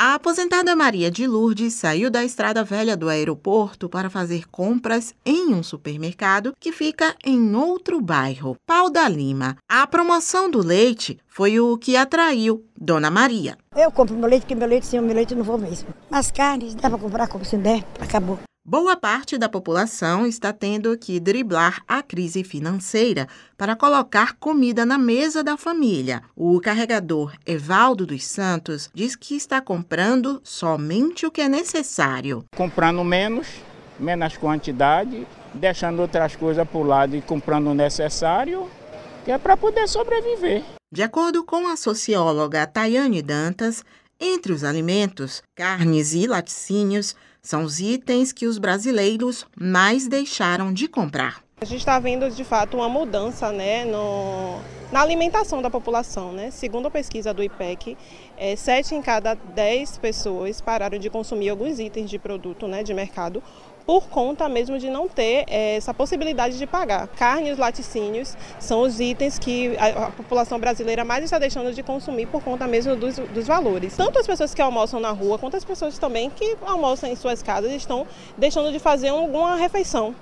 A aposentada Maria de Lourdes saiu da estrada velha do aeroporto para fazer compras em um supermercado que fica em outro bairro, Pau da Lima. A promoção do leite foi o que atraiu Dona Maria. Eu compro meu leite, porque meu leite sem o meu leite não vou mesmo. As carnes, dá para comprar como se der, acabou. Boa parte da população está tendo que driblar a crise financeira para colocar comida na mesa da família. O carregador Evaldo dos Santos diz que está comprando somente o que é necessário. Comprando menos, menos quantidade, deixando outras coisas para o lado e comprando o necessário, que é para poder sobreviver. De acordo com a socióloga Tayane Dantas, entre os alimentos, carnes e laticínios são os itens que os brasileiros mais deixaram de comprar. A gente está vendo de fato uma mudança né, no, na alimentação da população. Né? Segundo a pesquisa do IPEC, é, 7 em cada 10 pessoas pararam de consumir alguns itens de produto né, de mercado por conta mesmo de não ter é, essa possibilidade de pagar. Carne e os laticínios são os itens que a, a, população brasileira mais está deixando de consumir por conta mesmo dos, dos valores. Tanto as pessoas que almoçam na rua, quanto as pessoas também que almoçam em suas casas estão deixando de fazer alguma refeição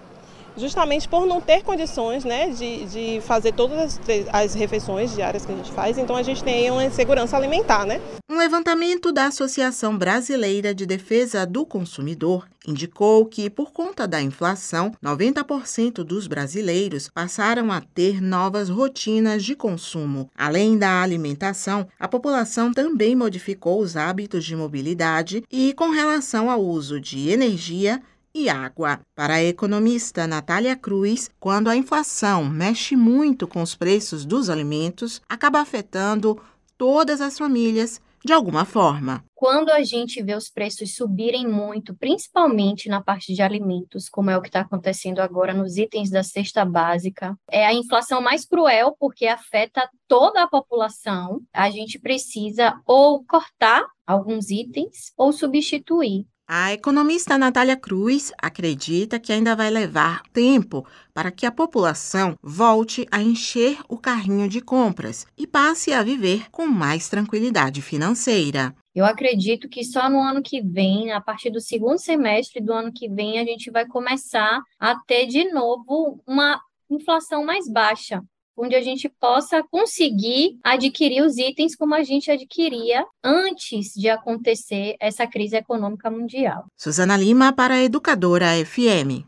justamente por não ter condições né, de, de fazer todas as, refeições diárias que a gente faz, então a gente tem uma insegurança alimentar. Né? Um levantamento da Associação Brasileira de Defesa do Consumidor indicou que, por conta da inflação, 90% dos brasileiros passaram a ter novas rotinas de consumo. Além da alimentação, a população também modificou os hábitos de mobilidade e, com relação ao uso de energia, e água. Para a economista Natália Cruz, quando a inflação mexe muito com os preços dos alimentos, acaba afetando todas as famílias de alguma forma. Quando a gente vê os preços subirem muito, principalmente na parte de alimentos, como é o que está acontecendo agora nos itens da cesta básica, é a inflação mais cruel porque afeta toda a população. A gente precisa ou cortar alguns itens ou substituir. A economista Natália Cruz acredita que ainda vai levar tempo para que a população volte a encher o carrinho de compras e passe a viver com mais tranquilidade financeira. Eu acredito que só no ano que vem, a partir do segundo semestre do ano que vem, a gente vai começar a ter de novo uma inflação mais baixa onde a gente possa conseguir adquirir os itens como a gente adquiria antes de acontecer essa crise econômica mundial. Suzana Lima para a Educadora FM.